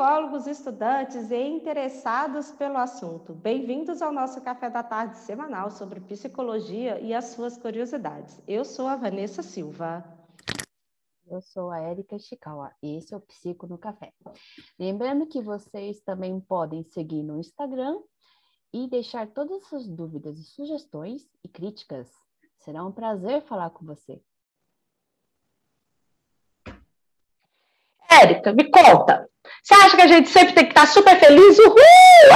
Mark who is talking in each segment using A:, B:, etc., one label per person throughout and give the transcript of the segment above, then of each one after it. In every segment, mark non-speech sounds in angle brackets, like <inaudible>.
A: psicólogos, estudantes e interessados pelo assunto. Bem-vindos ao nosso café da tarde semanal sobre psicologia e as suas curiosidades. Eu sou a Vanessa Silva.
B: Eu sou a Érica Chikawa e esse é o Psico no Café. Lembrando que vocês também podem seguir no Instagram e deixar todas as suas dúvidas e sugestões e críticas. Será um prazer falar com você.
A: Érica, me conta. Você acha que a gente sempre tem que estar super feliz, uhul,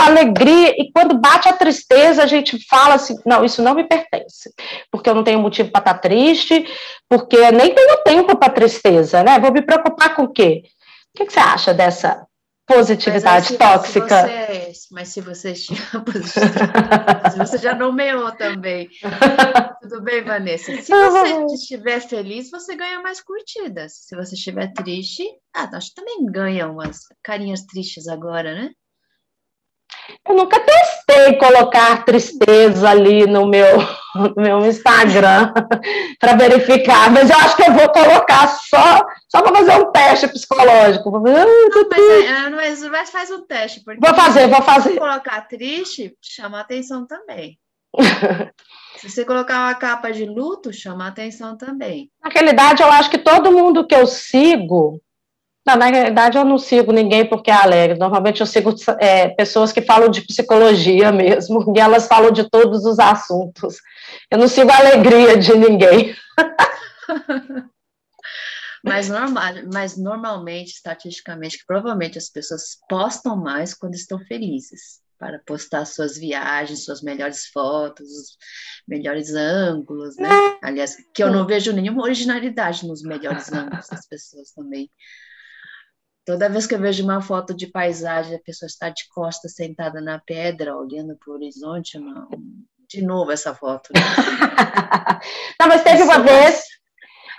A: alegria, e quando bate a tristeza, a gente fala assim: não, isso não me pertence, porque eu não tenho motivo para estar triste, porque nem tenho tempo para tristeza, né? Vou me preocupar com o quê? O que, que você acha dessa positividade mas tóxica.
B: Você, mas se você <laughs> você já nomeou também. <laughs> Tudo bem, Vanessa? Se você estiver feliz, você ganha mais curtidas. Se você estiver triste, ah, acho que também ganha umas carinhas tristes agora, né?
A: Eu nunca testei colocar tristeza ali no meu, no meu Instagram <laughs> para verificar, mas eu acho que eu vou colocar só, só para fazer um teste psicológico. Não, mas,
B: é, mas, mas faz um teste. Porque
A: vou fazer, vou fazer. Se
B: colocar triste, chama atenção também. <laughs> Se você colocar uma capa de luto, chama atenção também.
A: Na realidade, eu acho que todo mundo que eu sigo não, na realidade, eu não sigo ninguém porque é alegre. Normalmente, eu sigo é, pessoas que falam de psicologia mesmo, <laughs> e elas falam de todos os assuntos. Eu não sigo a alegria de ninguém. <laughs>
B: mas, normal, mas normalmente, estatisticamente, que provavelmente as pessoas postam mais quando estão felizes, para postar suas viagens, suas melhores fotos, os melhores ângulos, né? É. Aliás, que eu não vejo nenhuma originalidade nos melhores ângulos das pessoas também. Toda vez que eu vejo uma foto de paisagem, a pessoa está de costas sentada na pedra, olhando para o horizonte, não. de novo essa foto. Né?
A: não, <laughs> mas teve uma vez,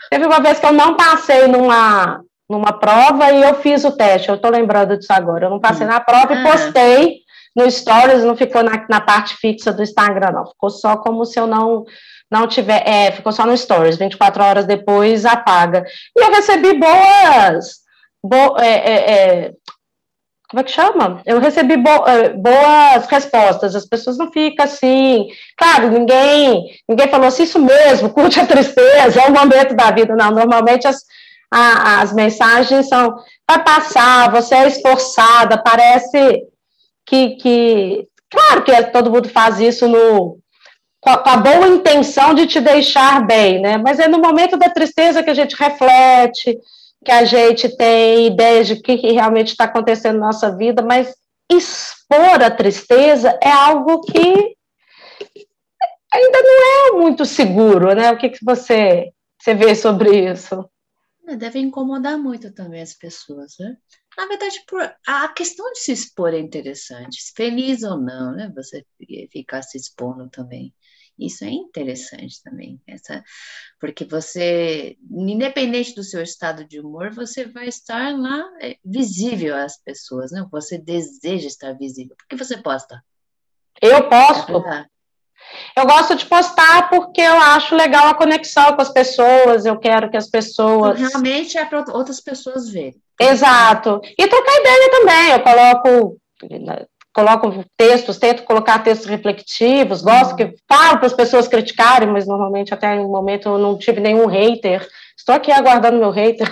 A: teve uma vez que eu não passei numa, numa prova e eu fiz o teste, eu estou lembrando disso agora. Eu não passei hum. na prova e ah. postei no Stories, não ficou na, na parte fixa do Instagram, não. Ficou só como se eu não não tiver, é, ficou só no Stories, 24 horas depois apaga. E eu recebi boas bo, é, é, é, como é que chama? Eu recebi bo, é, boas respostas, as pessoas não ficam assim, claro, ninguém, ninguém falou assim, isso mesmo, curte a tristeza, é o momento da vida, não, normalmente as, a, as mensagens são, vai passar, você é esforçada, parece que, que claro que todo mundo faz isso no, com a boa intenção de te deixar bem, né, mas é no momento da tristeza que a gente reflete, que a gente tem ideias de que, que realmente está acontecendo na nossa vida, mas expor a tristeza é algo que ainda não é muito seguro, né? O que, que você, você vê sobre isso?
B: É, deve incomodar muito também as pessoas, né? Na verdade, por, a questão de se expor é interessante, feliz ou não, né? Você ficar se expondo também. Isso é interessante também, essa, porque você, independente do seu estado de humor, você vai estar lá é, visível às pessoas, né? Você deseja estar visível. Por que você posta?
A: Eu posto. É eu gosto de postar porque eu acho legal a conexão com as pessoas, eu quero que as pessoas.
B: Realmente é para outras pessoas verem.
A: Exato. E trocar ideia também. Eu coloco coloco textos, tento colocar textos reflexivos, gosto que falo para as pessoas criticarem, mas normalmente até no momento eu não tive nenhum hater. Estou aqui aguardando meu hater.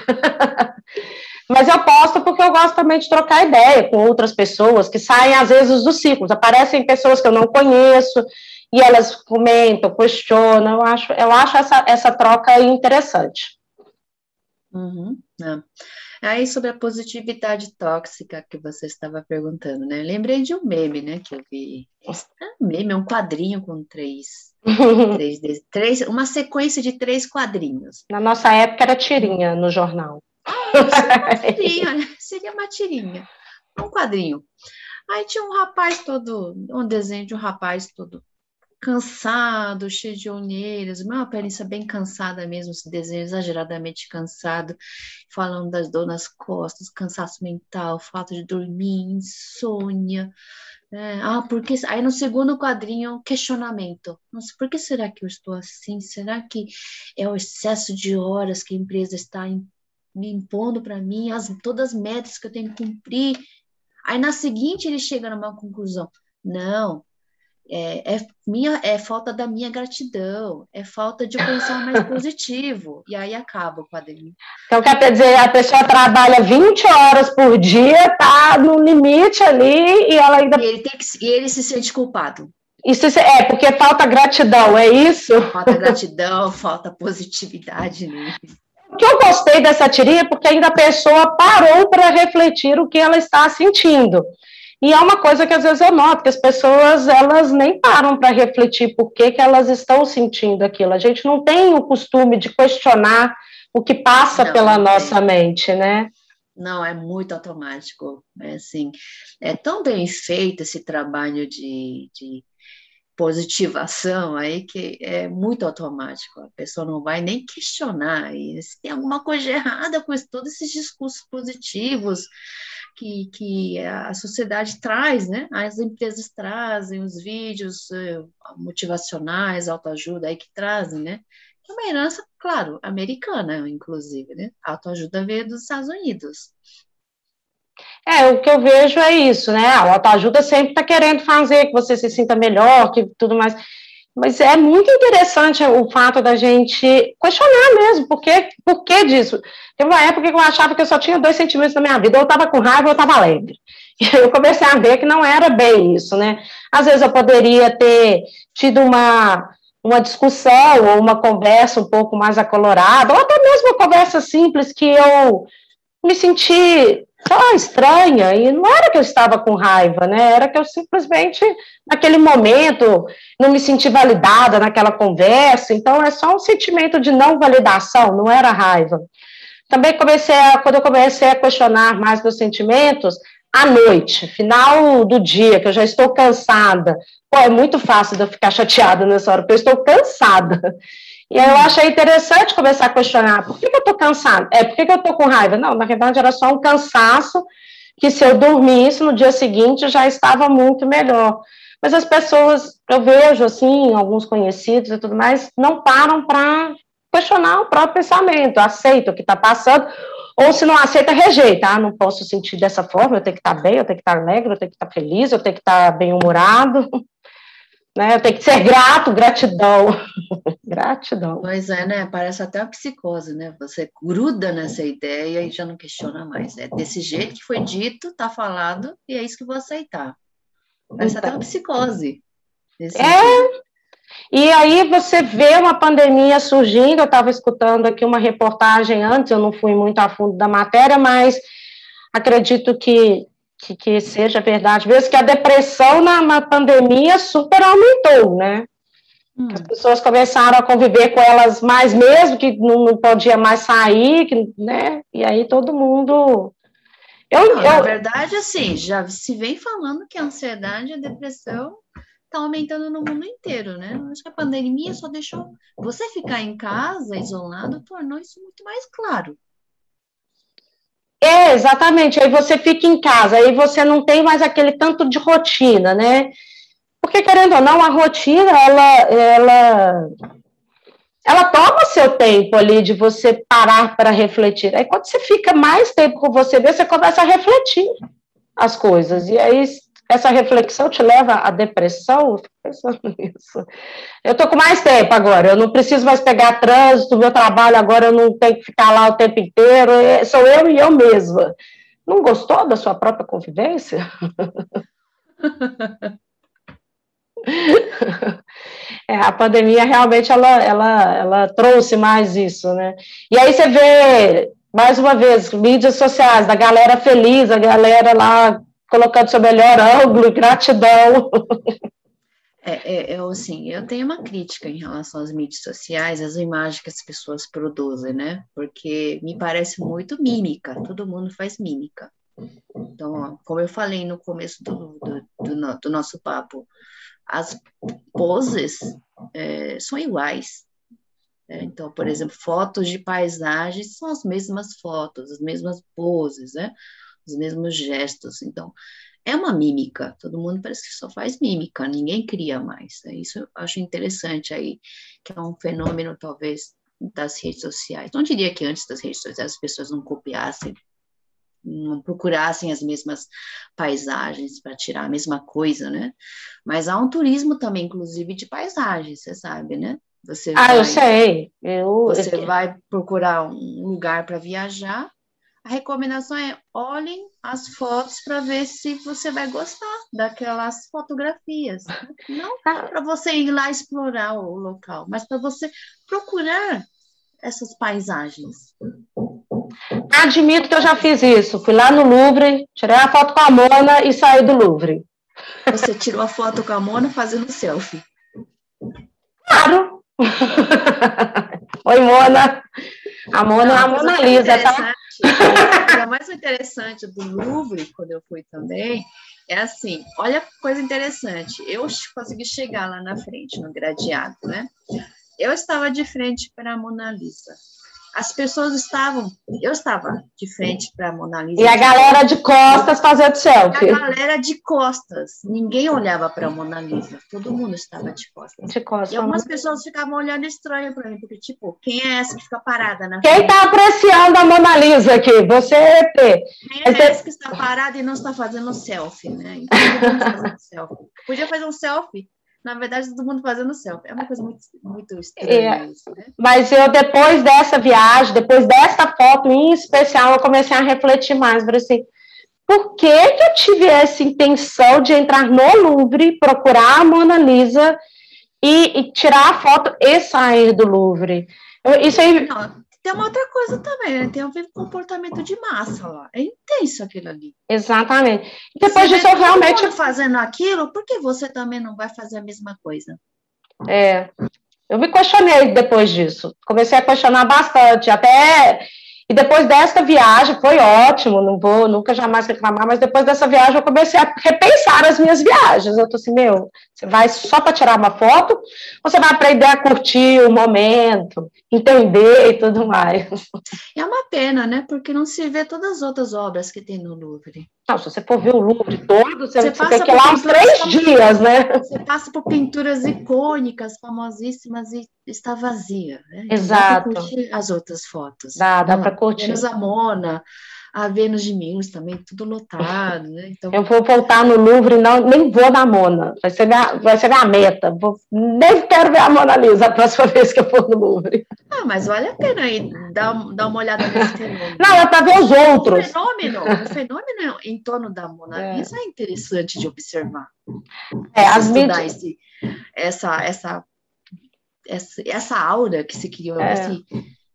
A: <laughs> mas eu posto porque eu gosto também de trocar ideia com outras pessoas que saem às vezes dos ciclos. Aparecem pessoas que eu não conheço e elas comentam, questionam. Eu acho, eu acho essa, essa troca interessante.
B: Uhum, é. Aí, sobre a positividade tóxica que você estava perguntando, né? lembrei de um meme, né, que eu vi. É um meme, é um quadrinho com três, <laughs> três, três, uma sequência de três quadrinhos.
A: Na nossa época era tirinha no jornal.
B: Ah, seria uma tirinha, né? seria uma tirinha, um quadrinho. Aí tinha um rapaz todo, um desenho de um rapaz todo cansado, cheio de olheiras, uma aparência bem cansada mesmo, esse desenho exageradamente cansado, falando das dores nas costas, cansaço mental, falta de dormir, insônia. É, ah, porque aí no segundo quadrinho questionamento. Nossa, por que será que eu estou assim? Será que é o excesso de horas que a empresa está me impondo para mim, as, todas as metas que eu tenho que cumprir? Aí na seguinte ele chega numa conclusão: não, é, é, minha, é falta da minha gratidão, é falta de pensar mais <laughs> positivo. E aí acaba o quadrinho.
A: Então, quer dizer, a pessoa trabalha 20 horas por dia, tá no limite ali, e ela ainda.
B: E ele, tem que, e ele se sente culpado.
A: Isso é porque falta gratidão, é isso?
B: Falta gratidão, <laughs> falta positividade nele.
A: O que eu gostei dessa tirinha é porque ainda a pessoa parou para refletir o que ela está sentindo. E é uma coisa que às vezes eu noto, que as pessoas, elas nem param para refletir por que, que elas estão sentindo aquilo. A gente não tem o costume de questionar o que passa não, pela não nossa mente, né?
B: Não, é muito automático. É assim, é tão bem feito esse trabalho de, de positivação aí que é muito automático. A pessoa não vai nem questionar. E se tem alguma coisa errada com todos esses discursos positivos, que, que a sociedade traz, né? As empresas trazem os vídeos uh, motivacionais, autoajuda aí que trazem, né? É uma herança, claro, americana, inclusive, né? A autoajuda veio dos Estados Unidos.
A: É, o que eu vejo é isso, né? A autoajuda sempre está querendo fazer que você se sinta melhor, que tudo mais. Mas é muito interessante o fato da gente questionar mesmo, por que, por que disso? Teve uma época que eu achava que eu só tinha dois sentimentos na minha vida, ou eu estava com raiva ou eu estava alegre. E eu comecei a ver que não era bem isso, né? Às vezes eu poderia ter tido uma, uma discussão ou uma conversa um pouco mais acolorada, ou até mesmo uma conversa simples que eu me senti só estranha, e não era que eu estava com raiva, né? Era que eu simplesmente, naquele momento, não me senti validada naquela conversa, então é só um sentimento de não validação, não era raiva. Também comecei a, quando eu comecei a questionar mais meus sentimentos, à noite, final do dia, que eu já estou cansada. Pô, é muito fácil de eu ficar chateada nessa hora, porque eu estou cansada. E eu achei interessante começar a questionar, por que, que eu estou cansada? É, por que, que eu estou com raiva? Não, na verdade era só um cansaço que se eu dormisse no dia seguinte já estava muito melhor. Mas as pessoas, eu vejo assim, alguns conhecidos e tudo mais, não param para questionar o próprio pensamento, aceita o que está passando, ou se não aceita, rejeita. Ah, não posso sentir dessa forma, eu tenho que estar bem, eu tenho que estar alegre, eu tenho que estar feliz, eu tenho que estar bem-humorado <laughs> né? Eu tenho que ser grato, gratidão. <laughs> gratidão.
B: Pois é, né? Parece até uma psicose, né? Você gruda nessa ideia e já não questiona mais. É desse jeito que foi dito, tá falado, e é isso que vou aceitar. Parece então. até uma psicose.
A: É. Sentido. E aí você vê uma pandemia surgindo, eu estava escutando aqui uma reportagem antes, eu não fui muito a fundo da matéria, mas acredito que que, que seja verdade mesmo, que a depressão na, na pandemia super aumentou, né? Hum. As pessoas começaram a conviver com elas mais mesmo, que não, não podia mais sair, que, né? E aí todo mundo.
B: Eu, não, eu... Na verdade, assim, já se vem falando que a ansiedade e a depressão está aumentando no mundo inteiro, né? Acho que a pandemia só deixou você ficar em casa, isolado, tornou isso muito mais claro.
A: É, exatamente. Aí você fica em casa, aí você não tem mais aquele tanto de rotina, né? Porque, querendo ou não, a rotina, ela, ela, ela toma seu tempo ali de você parar para refletir. Aí, quando você fica mais tempo com você mesmo, você começa a refletir as coisas. E aí, essa reflexão te leva à depressão? Pensando <laughs> nisso. Eu tô com mais tempo agora, eu não preciso mais pegar trânsito, meu trabalho agora eu não tenho que ficar lá o tempo inteiro, é, sou eu e eu mesma. Não gostou da sua própria convivência? <laughs> É, a pandemia realmente ela, ela, ela trouxe mais isso, né? E aí você vê, mais uma vez, mídias sociais, da galera feliz, a galera lá colocando seu melhor ângulo, gratidão.
B: É, é, eu, assim, eu tenho uma crítica em relação às mídias sociais, às imagens que as pessoas produzem, né? Porque me parece muito mímica, todo mundo faz mímica. Então, como eu falei no começo do, do, do, do nosso papo, as poses é, são iguais. Né? Então, por exemplo, fotos de paisagens são as mesmas fotos, as mesmas poses, né? Os mesmos gestos. Então, é uma mímica, todo mundo parece que só faz mímica, ninguém cria mais. Né? Isso eu acho interessante aí, que é um fenômeno, talvez, das redes sociais. Não diria que antes das redes sociais as pessoas não copiassem não procurassem as mesmas paisagens para tirar a mesma coisa, né? Mas há um turismo também, inclusive, de paisagens, você sabe, né?
A: Você ah, vai, eu sei. Eu,
B: você eu... vai procurar um lugar para viajar. A recomendação é olhem as fotos para ver se você vai gostar daquelas fotografias. Não para você ir lá explorar o local, mas para você procurar essas paisagens.
A: Admito que eu já fiz isso. Fui lá no Louvre, tirei a foto com a Mona e saí do Louvre.
B: Você tirou a foto com a Mona fazendo selfie?
A: Claro! <laughs> Oi, Mona! A Mona é a Mona Lisa, tá?
B: O mais interessante do Louvre, quando eu fui também, é assim, olha que coisa interessante. Eu consegui chegar lá na frente, no gradeado, né? Eu estava de frente para a Mona Lisa as pessoas estavam, eu estava de frente para a Mona Lisa.
A: E a galera de costas fazendo selfie.
B: A galera de costas. Ninguém olhava para a Mona Lisa. Todo mundo estava de costas.
A: De costas.
B: E algumas pessoas ficavam olhando estranho para mim, porque, tipo, quem é essa que fica parada na
A: Quem está apreciando a Mona Lisa aqui? Você é P.
B: Quem é Esse... essa que está parada e não está fazendo selfie, né? Então, fazendo selfie. Podia fazer um selfie na verdade, todo mundo fazendo selfie. É uma coisa muito, muito estranha é, isso, né?
A: Mas eu, depois dessa viagem, depois dessa foto em especial, eu comecei a refletir mais. Falei assim, por que, que eu tive essa intenção de entrar no Louvre, procurar a Mona Lisa e, e tirar a foto e sair do Louvre? Eu, isso aí...
B: Não, tem uma outra coisa também, né? Tem a ver com comportamento de massa lá. É intenso aquilo ali.
A: Exatamente. E depois disso, eu realmente.
B: fazendo aquilo, por que você também não vai fazer a mesma coisa?
A: É. Eu me questionei depois disso. Comecei a questionar bastante. Até e depois dessa viagem, foi ótimo, não vou nunca jamais reclamar, mas depois dessa viagem eu comecei a repensar as minhas viagens. Eu tô assim, meu, você vai só para tirar uma foto, ou você vai aprender a curtir o momento, entender e tudo mais?
B: É uma pena, né? Porque não se vê todas as outras obras que tem no Louvre.
A: Não, se você for ver o Louvre todo, você, você, você tem que ir lá uns três dias, né?
B: Você passa por pinturas icônicas, famosíssimas, e está vazia. Né?
A: Exato.
B: Dá para as outras fotos.
A: Dá, dá para curtir.
B: Menos a Mona, a Vênus de Milos também, tudo lotado, né?
A: Então... Eu vou voltar no Louvre, não, nem vou na Mona, vai ser minha, vai ser minha meta. Vou, nem quero ver a Mona Lisa a próxima <laughs> vez que eu for no Louvre.
B: Ah, mas vale a pena aí dar, dar uma olhada nesse <laughs> fenômeno.
A: Não, é para ver os outros.
B: O fenômeno, o fenômeno em torno da Mona é. Lisa é, é interessante de observar.
A: É, as estudar
B: esse, essa, essa, essa, essa aura que se criou, é. esse,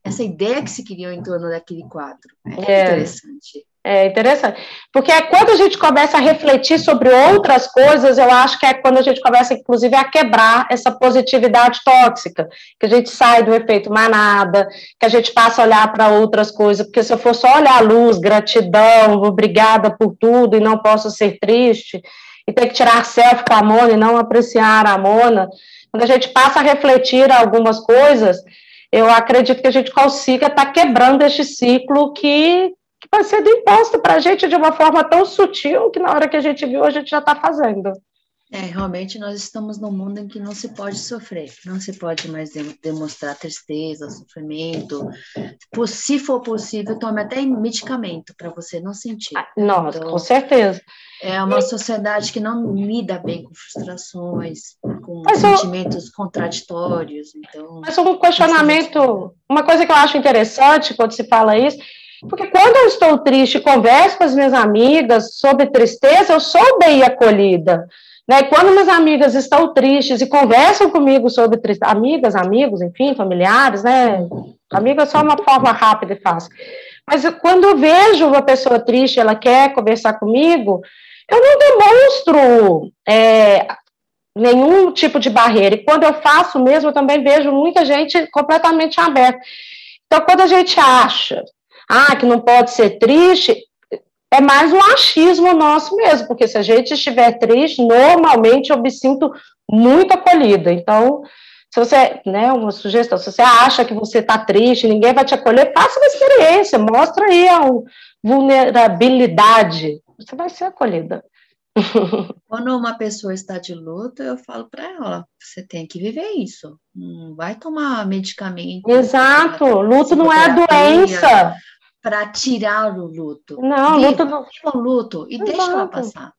B: essa ideia que se criou em torno daquele quadro. É, é interessante.
A: É interessante, porque é quando a gente começa a refletir sobre outras coisas, eu acho que é quando a gente começa, inclusive, a quebrar essa positividade tóxica, que a gente sai do efeito manada, que a gente passa a olhar para outras coisas, porque se eu for só olhar a luz, gratidão, obrigada por tudo e não posso ser triste, e ter que tirar selfie com a Mona e não apreciar a Mona, quando a gente passa a refletir algumas coisas, eu acredito que a gente consiga estar tá quebrando este ciclo que, que vai ser imposto para a gente de uma forma tão sutil que na hora que a gente viu, a gente já está fazendo.
B: É, realmente nós estamos num mundo em que não se pode sofrer, não se pode mais demonstrar tristeza, sofrimento. Se for possível, tome até medicamento para você não sentir. Ah,
A: nossa, então, com certeza.
B: É uma sociedade que não lida bem com frustrações, com mas sentimentos eu, contraditórios. Então,
A: mas um questionamento, uma coisa que eu acho interessante quando se fala isso, porque quando eu estou triste, converso com as minhas amigas sobre tristeza, eu sou bem acolhida. Né? Quando minhas amigas estão tristes e conversam comigo sobre tristeza, amigas, amigos, enfim, familiares, né? Amiga é só uma forma rápida e fácil. Mas quando eu vejo uma pessoa triste, ela quer conversar comigo, eu não demonstro é, nenhum tipo de barreira. E quando eu faço mesmo, eu também vejo muita gente completamente aberta. Então, quando a gente acha ah, que não pode ser triste, é mais um achismo nosso mesmo, porque se a gente estiver triste, normalmente eu me sinto muito acolhida. Então, se você, né, uma sugestão, se você acha que você está triste, ninguém vai te acolher, faça uma experiência, mostra aí a vulnerabilidade, você vai ser acolhida. <laughs>
B: Quando uma pessoa está de luto, eu falo para ela: você tem que viver isso. Não vai tomar medicamento.
A: Exato, luto não é doença
B: para tirar o luto.
A: Não,
B: Viva,
A: luto não.
B: viva o luto e deixa ela
A: Exato.
B: passar.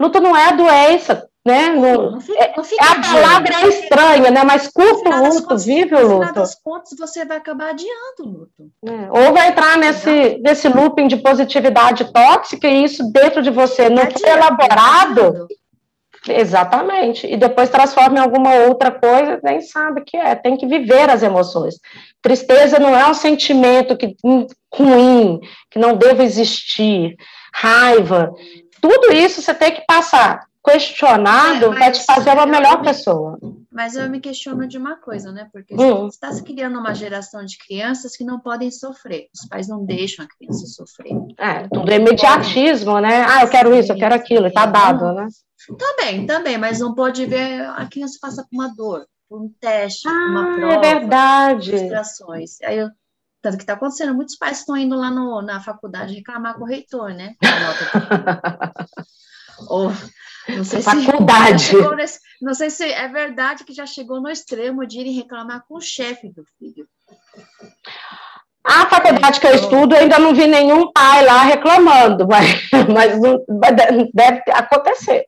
A: Luto não é a doença, né? Não-
B: Não fica, não fica
A: a
B: adiando.
A: palavra é estranha, né? Mas curta o luto,
B: contas-
A: vive
B: No
A: o
B: final
A: luto.
B: das contas, você vai acabar adiando o luto.
A: né? Ou vai entrar nesse, nesse looping de positividade tóxica e isso dentro de você não foi elaborado. Exatamente. E depois transforma em alguma outra coisa, nem sabe o que é. Tem que viver as emoções. Tristeza não é um sentimento que, hum, ruim, que não deva existir. Raiva. Tudo isso você tem que passar. Questionado
B: É, mas
A: vai te fazer uma melhor pessoa.
B: Mas eu me questiono de uma coisa, né? Porque
A: Hum.
B: está se criando uma geração de crianças que não podem sofrer. Os pais não deixam a criança sofrer.
A: É, tudo é imediatismo, né? Ah, eu quero isso, eu quero aquilo, e tá dado, né?
B: Também, também, mas não pode ver a criança passar por uma dor, por um teste, por uma
A: Ah,
B: prova.
A: é verdade.
B: frustrações. Aí eu, tanto que está acontecendo, muitos pais estão indo lá no, na faculdade reclamar com o reitor, né? <laughs> Ou, não sei se
A: Faculdade.
B: nesse- não sei se é verdade que já chegou no extremo de irem reclamar com o chefe do filho.
A: A faculdade que eu estudo, eu ainda não vi nenhum pai lá reclamando, <laughs> mas, mas deve acontecer.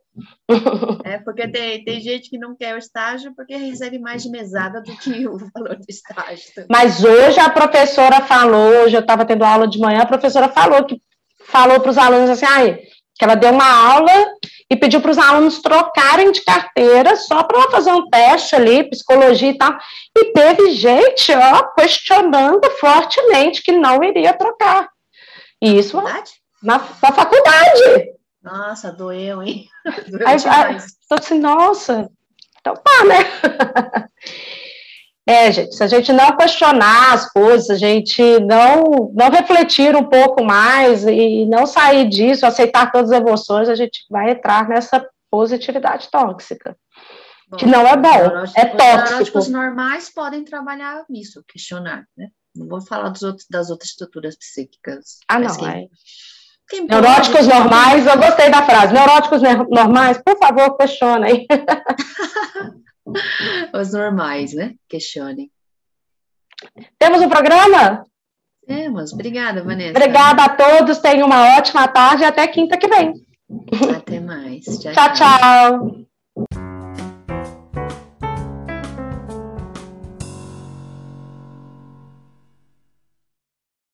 B: É, porque tem, tem gente que não quer o estágio porque recebe mais de mesada do que o valor do estágio.
A: Mas hoje a professora falou, hoje eu estava tendo aula de manhã, a professora falou que falou para os alunos assim, ai, que ela deu uma aula e pediu para os alunos trocarem de carteira só para fazer um teste ali, psicologia e tal. E teve gente, ó, questionando fortemente que não iria trocar. E isso
B: Verdade?
A: na, na faculdade.
B: Nossa, doeu, hein? <laughs> Doeu
A: Aí, aí,
B: demais.
A: eu assim, nossa, então tá, né? <laughs> É, gente, se a gente não questionar as coisas, a gente não, não refletir um pouco mais e não sair disso, aceitar todas as emoções, a gente vai entrar nessa positividade tóxica.
B: Bom,
A: que não é bom,
B: os
A: é
B: Os
A: tóxico.
B: neuróticos normais podem trabalhar nisso, questionar, né? Não vou falar outros, das outras estruturas psíquicas.
A: Ah, não,
B: quem-
A: é. Neuróticos normais, eu gostei da frase. Neuróticos ne- normais, por favor, questiona <laughs> aí.
B: Os normais, né? Questionem.
A: Temos um programa?
B: Temos. Obrigada, Vanessa.
A: Obrigada a todos, tenham uma ótima tarde e até quinta que vem.
B: Até mais. <laughs>
A: Tchau, tchau.